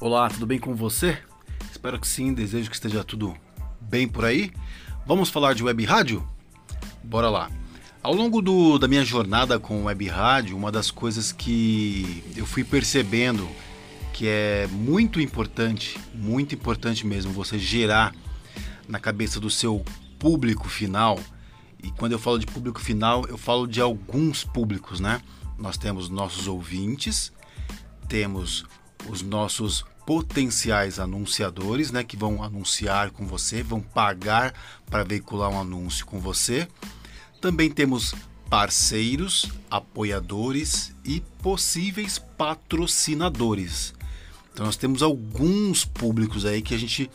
Olá, tudo bem com você? Espero que sim, desejo que esteja tudo bem por aí. Vamos falar de web rádio? Bora lá. Ao longo do, da minha jornada com web rádio, uma das coisas que eu fui percebendo que é muito importante, muito importante mesmo, você gerar na cabeça do seu público final. E quando eu falo de público final, eu falo de alguns públicos, né? Nós temos nossos ouvintes, temos os nossos potenciais anunciadores, né, que vão anunciar com você, vão pagar para veicular um anúncio com você. Também temos parceiros, apoiadores e possíveis patrocinadores. Então nós temos alguns públicos aí que a gente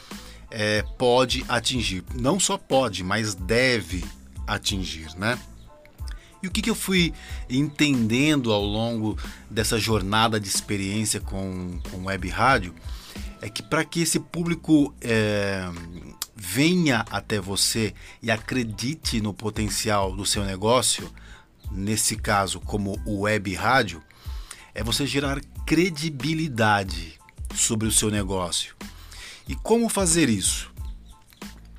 é, pode atingir. Não só pode, mas deve atingir, né? E o que, que eu fui entendendo ao longo dessa jornada de experiência com, com web rádio é que para que esse público é, venha até você e acredite no potencial do seu negócio, nesse caso como o web rádio, é você gerar credibilidade sobre o seu negócio. E como fazer isso?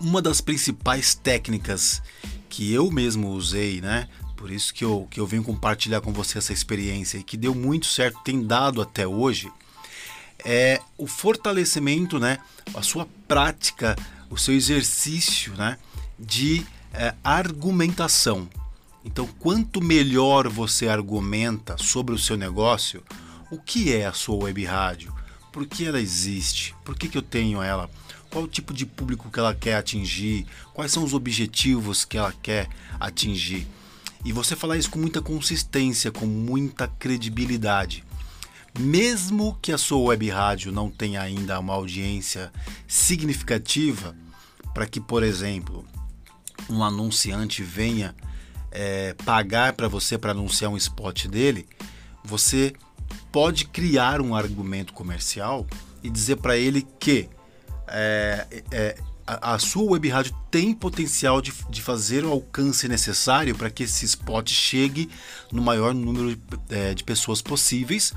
Uma das principais técnicas que eu mesmo usei, né, por isso que eu, que eu venho compartilhar com você essa experiência e que deu muito certo, tem dado até hoje, é o fortalecimento, né, a sua prática, o seu exercício né, de é, argumentação. Então, quanto melhor você argumenta sobre o seu negócio, o que é a sua web rádio, por que ela existe, por que, que eu tenho ela, qual o tipo de público que ela quer atingir, quais são os objetivos que ela quer atingir. E você falar isso com muita consistência, com muita credibilidade. Mesmo que a sua web rádio não tenha ainda uma audiência significativa, para que, por exemplo, um anunciante venha é, pagar para você para anunciar um spot dele, você pode criar um argumento comercial e dizer para ele que é, é, a, a, sua web rádio tem potencial de, de fazer o alcance necessário para que esse spot chegue no maior número de, é, de pessoas possíveis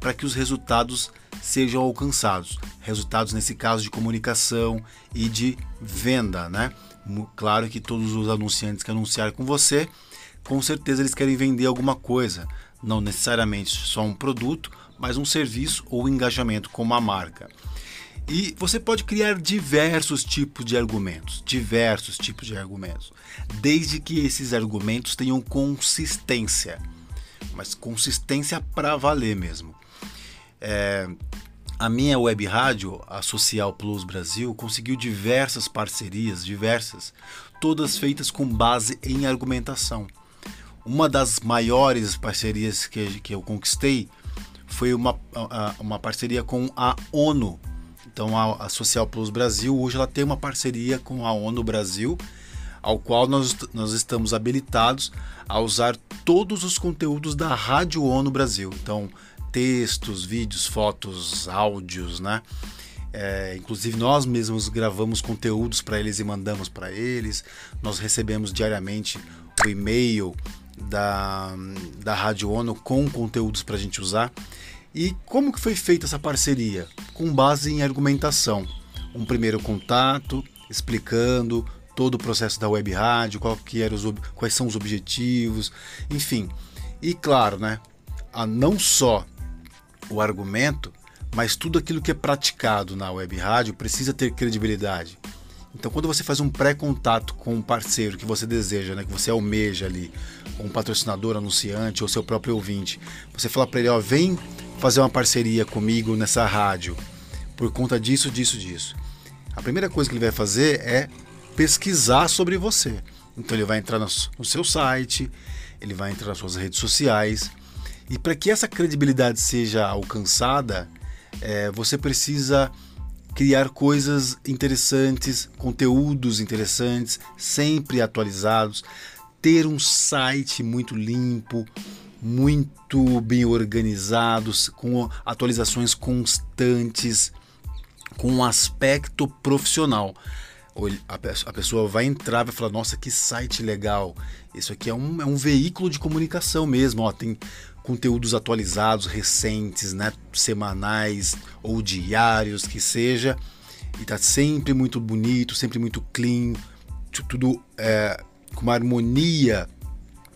para que os resultados sejam alcançados. Resultados nesse caso de comunicação e de venda, né? Claro que todos os anunciantes que anunciarem com você, com certeza eles querem vender alguma coisa, não necessariamente só um produto, mas um serviço ou engajamento com uma marca. E você pode criar diversos tipos de argumentos, diversos tipos de argumentos, desde que esses argumentos tenham consistência, mas consistência para valer mesmo. É, a minha web rádio, a Social Plus Brasil, conseguiu diversas parcerias, diversas, todas feitas com base em argumentação. Uma das maiores parcerias que, que eu conquistei foi uma, uma parceria com a ONU, então a, a Social Plus Brasil hoje ela tem uma parceria com a ONU Brasil, ao qual nós, nós estamos habilitados a usar todos os conteúdos da Rádio ONU Brasil. Então textos, vídeos, fotos, áudios, né? É, inclusive nós mesmos gravamos conteúdos para eles e mandamos para eles. Nós recebemos diariamente o e-mail da, da Rádio ONU com conteúdos para a gente usar. E como que foi feita essa parceria? Com base em argumentação. Um primeiro contato, explicando todo o processo da web rádio, qual que era os, quais são os objetivos, enfim. E claro, né, a não só o argumento, mas tudo aquilo que é praticado na web rádio precisa ter credibilidade. Então, quando você faz um pré-contato com um parceiro que você deseja, né, que você almeja ali, um patrocinador, anunciante ou seu próprio ouvinte, você fala para ele: ó, vem fazer uma parceria comigo nessa rádio por conta disso, disso, disso. A primeira coisa que ele vai fazer é pesquisar sobre você. Então ele vai entrar no, seu site, ele vai entrar nas suas redes sociais. E para que essa credibilidade seja alcançada, é, você precisa criar coisas interessantes, conteúdos interessantes, sempre atualizados, ter um site muito limpo, muito bem organizados, com atualizações constantes, com um aspecto profissional. a pessoa vai entrar vai falar, nossa, que site legal. Isso aqui é um, é um veículo de comunicação mesmo. Ó, tem conteúdos atualizados, recentes, né? semanais ou diários, que seja. E tá sempre muito bonito, sempre muito clean, tudo é, com uma harmonia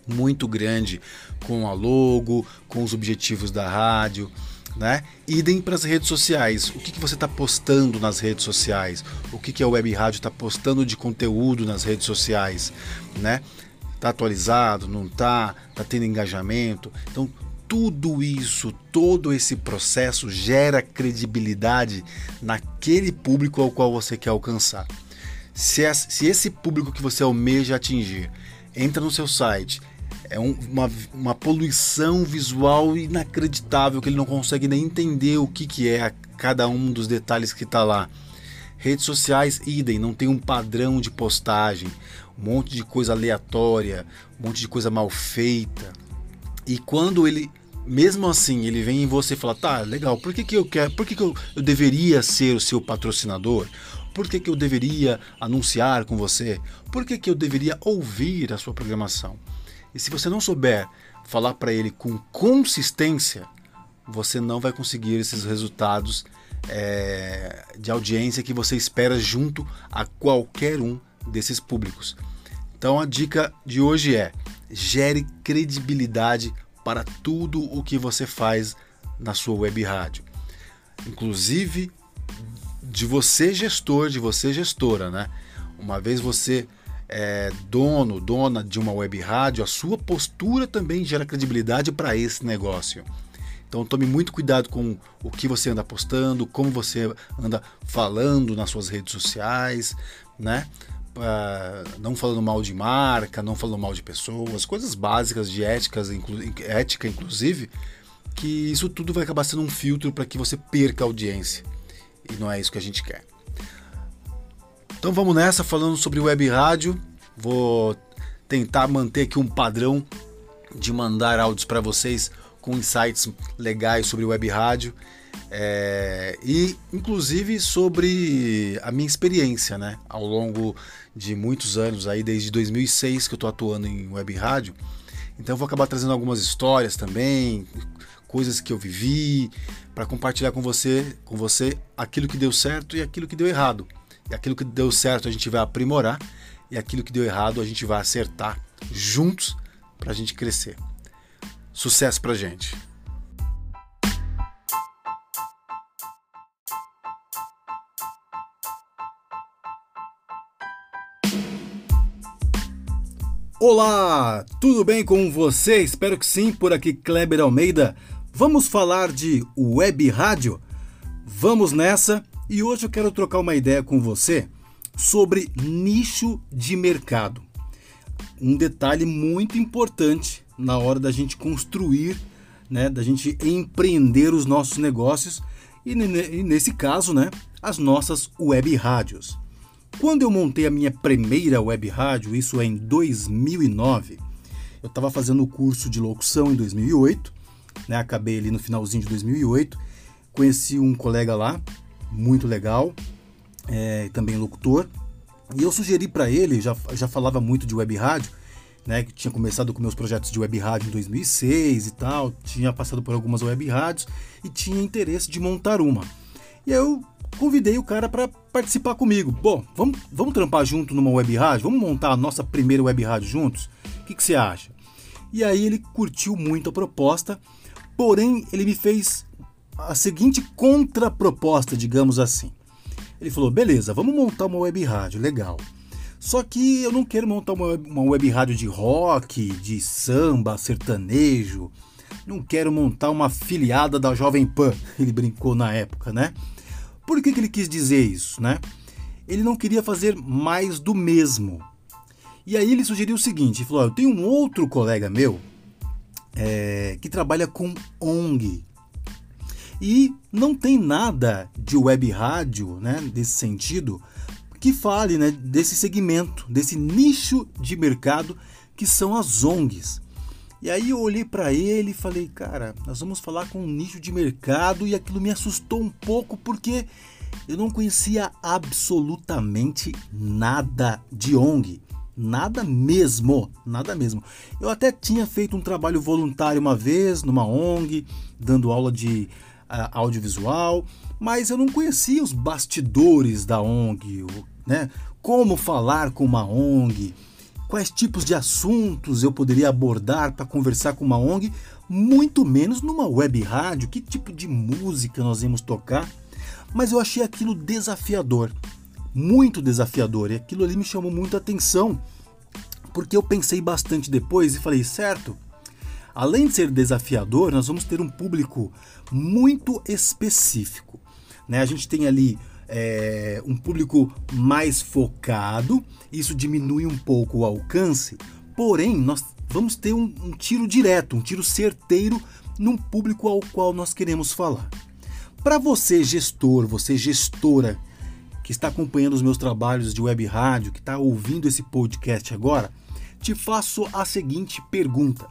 muito grande com a logo, com os objetivos da rádio né? Idem para as redes sociais. O que, que você está postando nas redes sociais? O que, que a Web Rádio está postando de conteúdo nas redes sociais, né? Tá atualizado? Não tá? Tá tendo engajamento? Então tudo isso, todo esse processo gera credibilidade naquele público ao qual você quer alcançar. Se, esse público que você almeja atingir entra no seu site é um, uma, uma poluição visual inacreditável que ele não consegue nem entender o que, que é cada um dos detalhes que está lá. Redes sociais, idem, não tem um padrão de postagem, um monte de coisa aleatória, um monte de coisa mal feita. E quando ele, mesmo assim, ele vem em você e fala: tá, legal, por que, que eu quero, por que, que eu, eu deveria ser o seu patrocinador? Por que, que eu deveria anunciar com você? Por que, que eu deveria ouvir a sua programação? E se você não souber falar para ele com consistência, você não vai conseguir esses resultados é, de audiência que você espera junto a qualquer um desses públicos. Então a dica de hoje é: gere credibilidade para tudo o que você faz na sua web rádio. Inclusive de você gestor, de você gestora, né? Uma vez você é, dono, dona de uma web rádio, a sua postura também gera credibilidade para esse negócio. Então tome muito cuidado com o que você anda postando, como você anda falando nas suas redes sociais, né? Uh, não falando mal de marca, não falando mal de pessoas, coisas básicas de éticas, inclu ética inclusive, que isso tudo vai acabar sendo um filtro para que você perca a audiência. E não é isso que a gente quer. Então vamos nessa falando sobre web rádio. Vou tentar manter aqui um padrão de mandar áudios para vocês com insights legais sobre web rádio é, e inclusive sobre a minha experiência, né? Ao longo de muitos anos aí, desde 2006 que eu estou atuando em web rádio. Então vou acabar trazendo algumas histórias também, coisas que eu vivi, para compartilhar com você, com você aquilo que deu certo e aquilo que deu errado. E aquilo que deu certo a gente vai aprimorar e aquilo que deu errado a gente vai acertar juntos para a gente crescer. Sucesso para gente! Olá, tudo bem com você? Espero que sim, por aqui Kleber Almeida. Vamos falar de web rádio? Vamos nessa! E hoje eu quero trocar uma ideia com você sobre nicho de mercado. Um detalhe muito importante na hora da gente construir, né, da gente empreender os nossos negócios e, nesse caso, né, as nossas web rádios. Quando eu montei a minha primeira web rádio, isso é em 2009, eu estava fazendo o curso de locução em 2008, né, acabei ali no finalzinho de 2008, conheci um colega lá muito legal, é, também locutor. E eu sugeri para ele, já, já falava muito de web rádio, né, que tinha começado com meus projetos de web rádio em 2006 e tal, tinha passado por algumas web rádios e tinha interesse de montar uma. E eu convidei o cara para participar comigo. Bom, vamos, vamos trampar junto numa web rádio? Vamos montar a nossa primeira web rádio juntos? O que, que você acha? E aí ele curtiu muito a proposta, porém ele me fez a seguinte contraproposta, digamos assim. Ele falou: beleza, vamos montar uma web rádio, legal. Só que eu não quero montar uma, uma web rádio de rock, de samba, sertanejo. Não quero montar uma filiada da Jovem Pan. Ele brincou na época, né? Por que, que ele quis dizer isso, né? Ele não queria fazer mais do mesmo. E aí ele sugeriu o seguinte: ele falou, eu tenho um outro colega meu é, que trabalha com ONG, e não tem nada de web rádio, né, desse sentido, que fale né, desse segmento, desse nicho de mercado que são as ONGs. E aí eu olhei para ele e falei, cara, nós vamos falar com um nicho de mercado e aquilo me assustou um pouco porque eu não conhecia absolutamente nada de ONG. Nada mesmo, nada mesmo. Eu até tinha feito um trabalho voluntário uma vez numa ONG, dando aula de audiovisual, mas eu não conhecia os bastidores da ONG, né? Como falar com uma ONG, quais tipos de assuntos eu poderia abordar para conversar com uma ONG, muito menos numa web rádio, que tipo de música nós íamos tocar. Mas eu achei aquilo desafiador muito desafiador e aquilo ali me chamou muito a atenção, porque eu pensei bastante depois e falei, certo, além de ser desafiador, nós vamos ter um público muito específico. Né? A gente tem ali é, um público mais focado, isso diminui um pouco o alcance, porém, nós vamos ter um, um tiro direto, um tiro certeiro num público ao qual nós queremos falar. Para você, gestor, você gestora que está acompanhando os meus trabalhos de web rádio, que está ouvindo esse podcast agora, te faço a seguinte pergunta: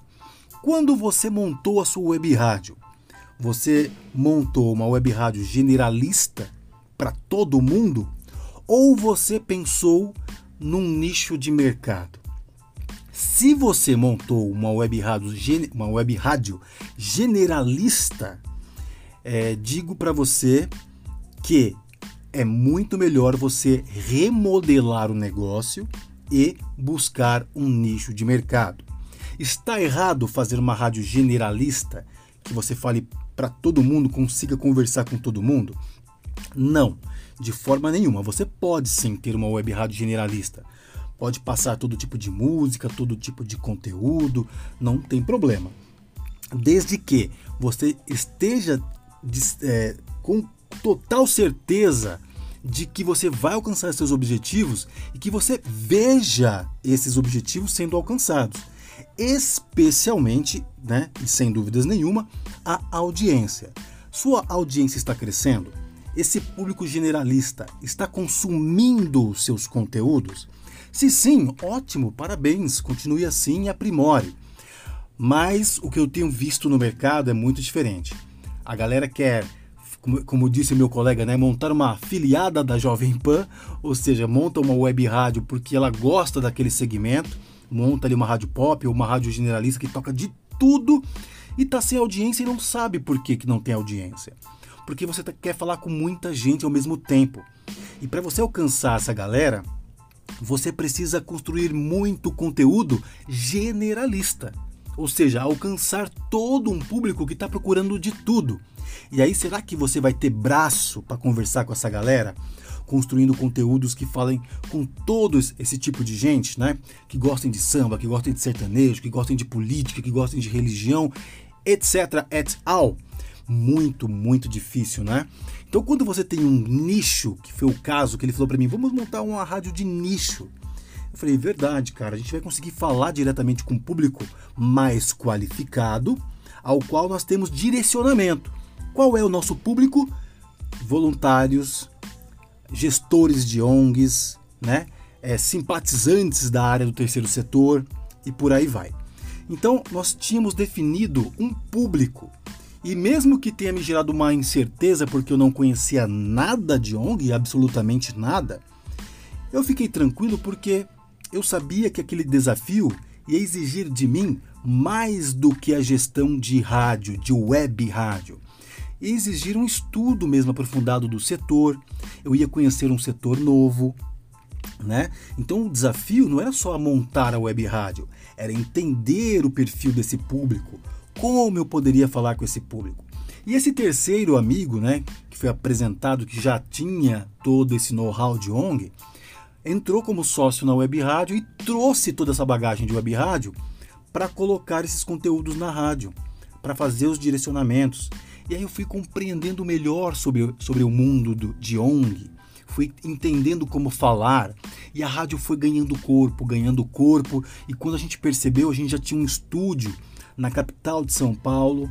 quando você montou a sua web rádio, você montou uma web rádio generalista para todo mundo ou você pensou num nicho de mercado? Se você montou uma web rádio, uma web rádio generalista, é, digo para você que é muito melhor você remodelar o negócio e buscar um nicho de mercado. Está errado fazer uma rádio generalista que você fale para todo mundo, consiga conversar com todo mundo? Não, de forma nenhuma. Você pode sim ter uma web rádio generalista. Pode passar todo tipo de música, todo tipo de conteúdo, não tem problema. Desde que você esteja é, com total certeza de que você vai alcançar seus objetivos e que você veja esses objetivos sendo alcançados. Especialmente, né, e sem dúvidas nenhuma, a audiência. Sua audiência está crescendo? Esse público generalista está consumindo seus conteúdos? Se sim, ótimo, parabéns, continue assim e aprimore. Mas o que eu tenho visto no mercado é muito diferente. A galera quer como, disse meu colega, né, montar uma afiliada da Jovem Pan, ou seja, monta uma web rádio porque ela gosta daquele segmento, monta ali uma rádio pop ou uma rádio generalista que toca de tudo e tá sem audiência e não sabe por que, que não tem audiência. Porque você tá, quer falar com muita gente ao mesmo tempo. E para você alcançar essa galera, você precisa construir muito conteúdo generalista. Ou seja, alcançar todo um público que está procurando de tudo. E aí, será que você vai ter braço para conversar com essa galera? Construindo conteúdos que falem com todos esse tipo de gente, né? Que gostem de samba, que gostem de sertanejo, que gostem de política, que gostem de religião, etc. et al. Muito, muito difícil, né? Então, quando você tem um nicho, que foi o caso que ele falou para mim, vamos montar uma rádio de nicho. Eu falei, verdade, cara, a gente vai conseguir falar diretamente com o público mais qualificado, ao qual nós temos direcionamento. Qual é o nosso público? Voluntários, gestores de ONGs, né? É, simpatizantes da área do terceiro setor e por aí vai. Então, nós tínhamos definido um público. E mesmo que tenha me gerado uma incerteza porque eu não conhecia nada de ONG, absolutamente nada, eu fiquei tranquilo porque eu sabia que aquele desafio ia exigir de mim mais do que a gestão de rádio, de web rádio e exigir um estudo mesmo aprofundado do setor. Eu ia conhecer um setor novo, né? Então o desafio não era só montar a web rádio, era entender o perfil desse público, como eu poderia falar com esse público. E esse terceiro amigo, né, que foi apresentado, que já tinha todo esse know-how de ONG, entrou como sócio na web rádio e trouxe toda essa bagagem de web rádio para colocar esses conteúdos na rádio, para fazer os direcionamentos. E aí eu fui compreendendo melhor sobre, sobre o mundo do, de ONG, fui entendendo como falar e a rádio foi ganhando corpo, ganhando corpo. E quando a gente percebeu, a gente já tinha um estúdio na capital de São Paulo,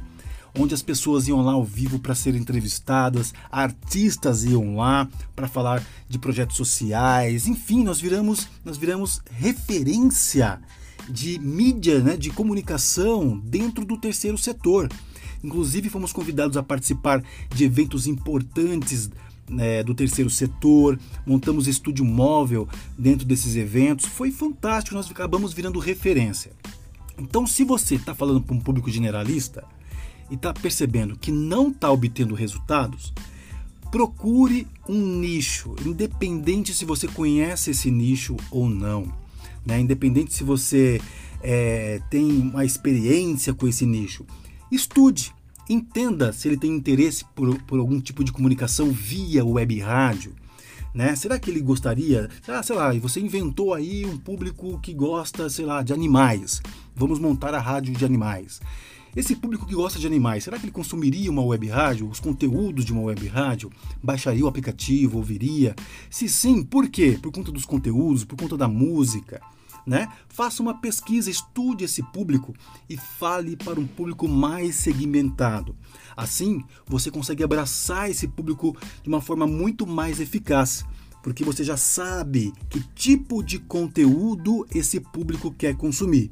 onde as pessoas iam lá ao vivo para serem entrevistadas, artistas iam lá para falar de projetos sociais, enfim, nós viramos, nós viramos referência de mídia, né, de comunicação dentro do terceiro setor. Inclusive, fomos convidados a participar de eventos importantes né, do terceiro setor, montamos estúdio móvel dentro desses eventos. Foi fantástico, nós acabamos virando referência. Então, se você está falando para um público generalista e está percebendo que não está obtendo resultados, procure um nicho, independente se você conhece esse nicho ou não. Né? Independente se você é, tem uma experiência com esse nicho. Estude, entenda se ele tem interesse por, por algum tipo de comunicação via web rádio. Né? Será que ele gostaria? Ah, sei lá, você inventou aí um público que gosta, sei lá, de animais. Vamos montar a rádio de animais. Esse público que gosta de animais, será que ele consumiria uma web rádio, os conteúdos de uma web rádio? Baixaria o aplicativo, ouviria? Se sim, por quê? Por conta dos conteúdos, por conta da música né? Faça uma pesquisa, estude esse público e fale para um público mais segmentado. Assim, você consegue abraçar esse público de uma forma muito mais eficaz, porque você já sabe que tipo de conteúdo esse público quer consumir.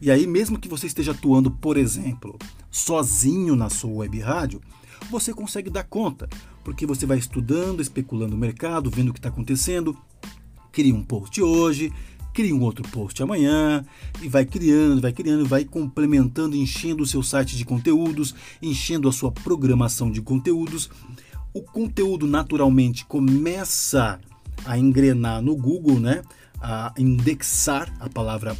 E aí, mesmo que você esteja atuando, por exemplo, sozinho na sua web rádio, você consegue dar conta, porque você vai estudando, especulando o mercado, vendo o que está acontecendo, cria um post hoje, cria um outro post amanhã e vai criando, vai criando, vai complementando, enchendo o seu site de conteúdos, enchendo a sua programação de conteúdos. O conteúdo naturalmente começa a engrenar no Google, né? A indexar, a palavra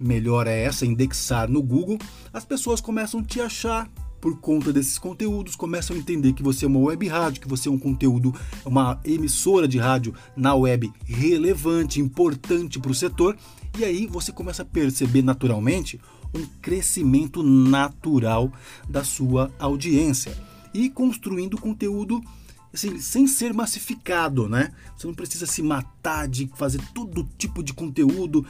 melhor é essa, indexar no Google. As pessoas começam a te achar por conta desses conteúdos, começam a entender que você é uma web rádio, que você é um conteúdo, uma emissora de rádio na web relevante, importante para o setor, e aí você começa a perceber naturalmente um crescimento natural da sua audiência e construindo conteúdo assim, sem ser massificado, né? Você não precisa se matar de fazer todo tipo de conteúdo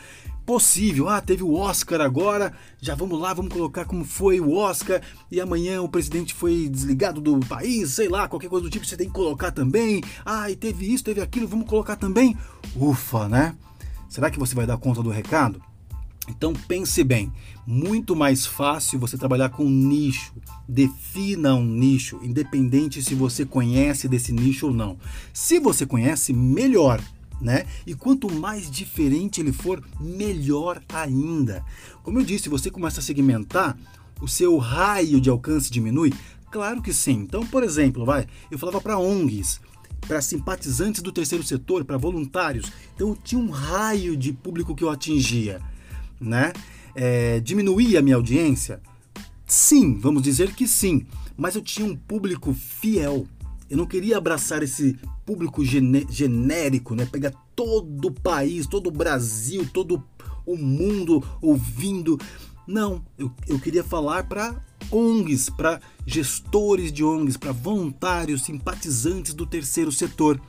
possível. Ah, teve o Oscar agora, já vamos lá, vamos colocar como foi o Oscar e amanhã o presidente foi desligado do país, sei lá, qualquer coisa do tipo você tem que colocar também. Ah, e teve isso, teve aquilo, vamos colocar também. Ufa, né? Será que você vai dar conta do recado? Então pense bem, muito mais fácil você trabalhar com nicho. Defina um nicho, independente se você conhece desse nicho ou não. Se você conhece, melhor né? E quanto mais diferente ele for, melhor ainda. Como eu disse, você começa a segmentar, o seu raio de alcance diminui? Claro que sim. Então, por exemplo, vai, eu falava para ONGs, para simpatizantes do terceiro setor, para voluntários. Então, eu tinha um raio de público que eu atingia, né? É, diminuía a minha audiência? Sim, vamos dizer que sim. Mas eu tinha um público fiel eu não queria abraçar esse público genérico, né? Pegar todo o país, todo o Brasil, todo o mundo ouvindo. Não, eu, eu queria falar para ONGs, para gestores de ONGs, para voluntários, simpatizantes do terceiro setor.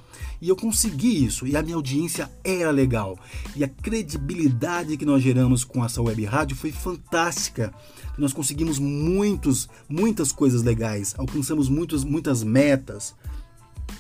E eu consegui isso, e a minha audiência era legal. E a credibilidade que nós geramos com essa web rádio foi fantástica. Nós conseguimos muitos, muitas coisas legais, alcançamos muitos, muitas metas.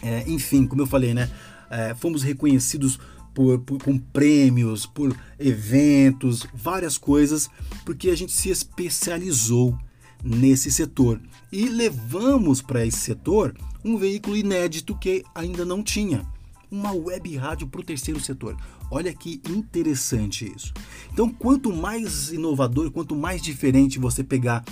É, enfim, como eu falei, né? É, fomos reconhecidos por, por, com prêmios, por eventos, várias coisas, porque a gente se especializou nesse setor e levamos para esse setor um veículo inédito que ainda não tinha, uma web rádio para o terceiro setor. Olha que interessante isso. Então, quanto mais inovador, quanto mais diferente você pegar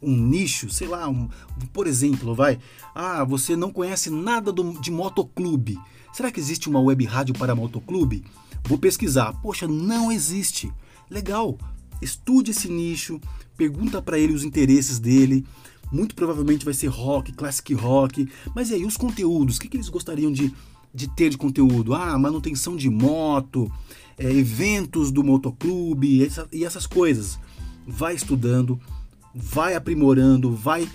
um nicho, sei lá, um, por exemplo, vai, ah, você não conhece nada do, de motoclube. Será que existe uma web rádio para motoclube? Vou pesquisar. Poxa, não existe. Legal. Estude esse nicho, pergunta para ele os interesses dele. Muito provavelmente vai ser rock, classic rock. Mas e aí, os conteúdos? O que, que eles gostariam de, de ter de conteúdo? Ah, manutenção de moto, é, eventos do motoclube essa, e essas coisas. Vai estudando, vai aprimorando, vai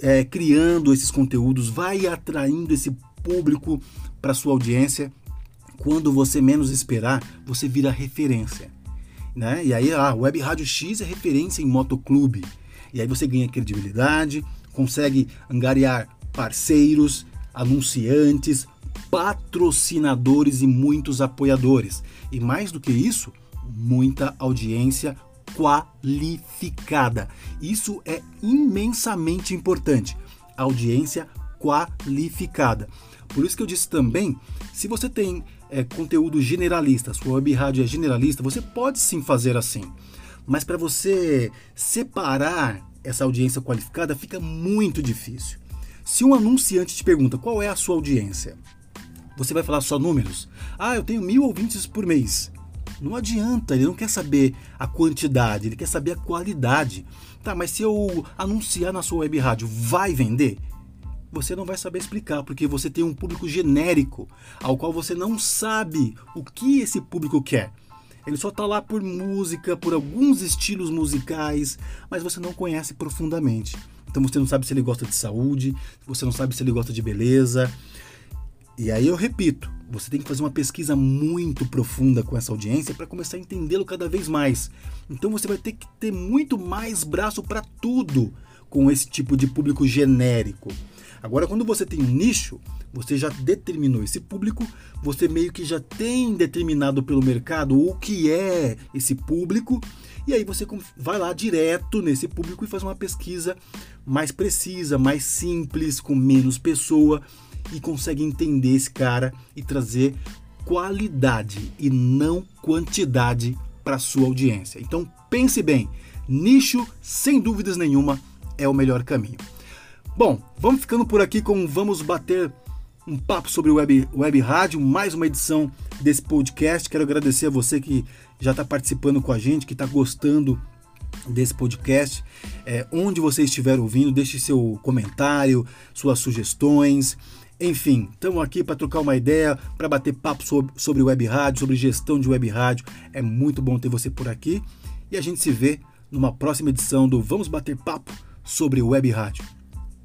é, criando esses conteúdos, vai atraindo esse público para sua audiência. Quando você menos esperar, você vira referência. Né? E aí a Web Rádio X é referência em motoclube. E aí você ganha credibilidade, consegue angariar parceiros, anunciantes, patrocinadores e muitos apoiadores. E mais do que isso, muita audiência qualificada. Isso é imensamente importante. Audiência qualificada. Por isso que eu disse também, se você tem é, conteúdo generalista, sua web rádio é generalista, você pode sim fazer assim. Mas para você separar essa audiência qualificada fica muito difícil. Se um anunciante te pergunta qual é a sua audiência, você vai falar só números. Ah, eu tenho mil ouvintes por mês. Não adianta, ele não quer saber a quantidade, ele quer saber a qualidade. Tá, mas se eu anunciar na sua web rádio, vai vender? Você não vai saber explicar, porque você tem um público genérico, ao qual você não sabe o que esse público quer. Ele só está lá por música, por alguns estilos musicais, mas você não conhece profundamente. Então você não sabe se ele gosta de saúde, você não sabe se ele gosta de beleza. E aí eu repito, você tem que fazer uma pesquisa muito profunda com essa audiência para começar a entendê-lo cada vez mais. Então você vai ter que ter muito mais braço para tudo com esse tipo de público genérico. Agora, quando você tem um nicho, você já determinou esse público, você meio que já tem determinado pelo mercado o que é esse público, e aí você vai lá direto nesse público e faz uma pesquisa mais precisa, mais simples, com menos pessoa e consegue entender esse cara e trazer qualidade e não quantidade para sua audiência. Então pense bem, nicho sem dúvidas nenhuma é o melhor caminho. Bom, vamos ficando por aqui com Vamos Bater um papo sobre web, web rádio, mais uma edição desse podcast. Quero agradecer a você que já está participando com a gente, que está gostando desse podcast. É, onde você estiver ouvindo, deixe seu comentário, suas sugestões. Enfim, estamos aqui para trocar uma ideia, para bater papo sobre, sobre web rádio, sobre gestão de web rádio. É muito bom ter você por aqui e a gente se vê numa próxima edição do Vamos Bater Papo sobre web rádio.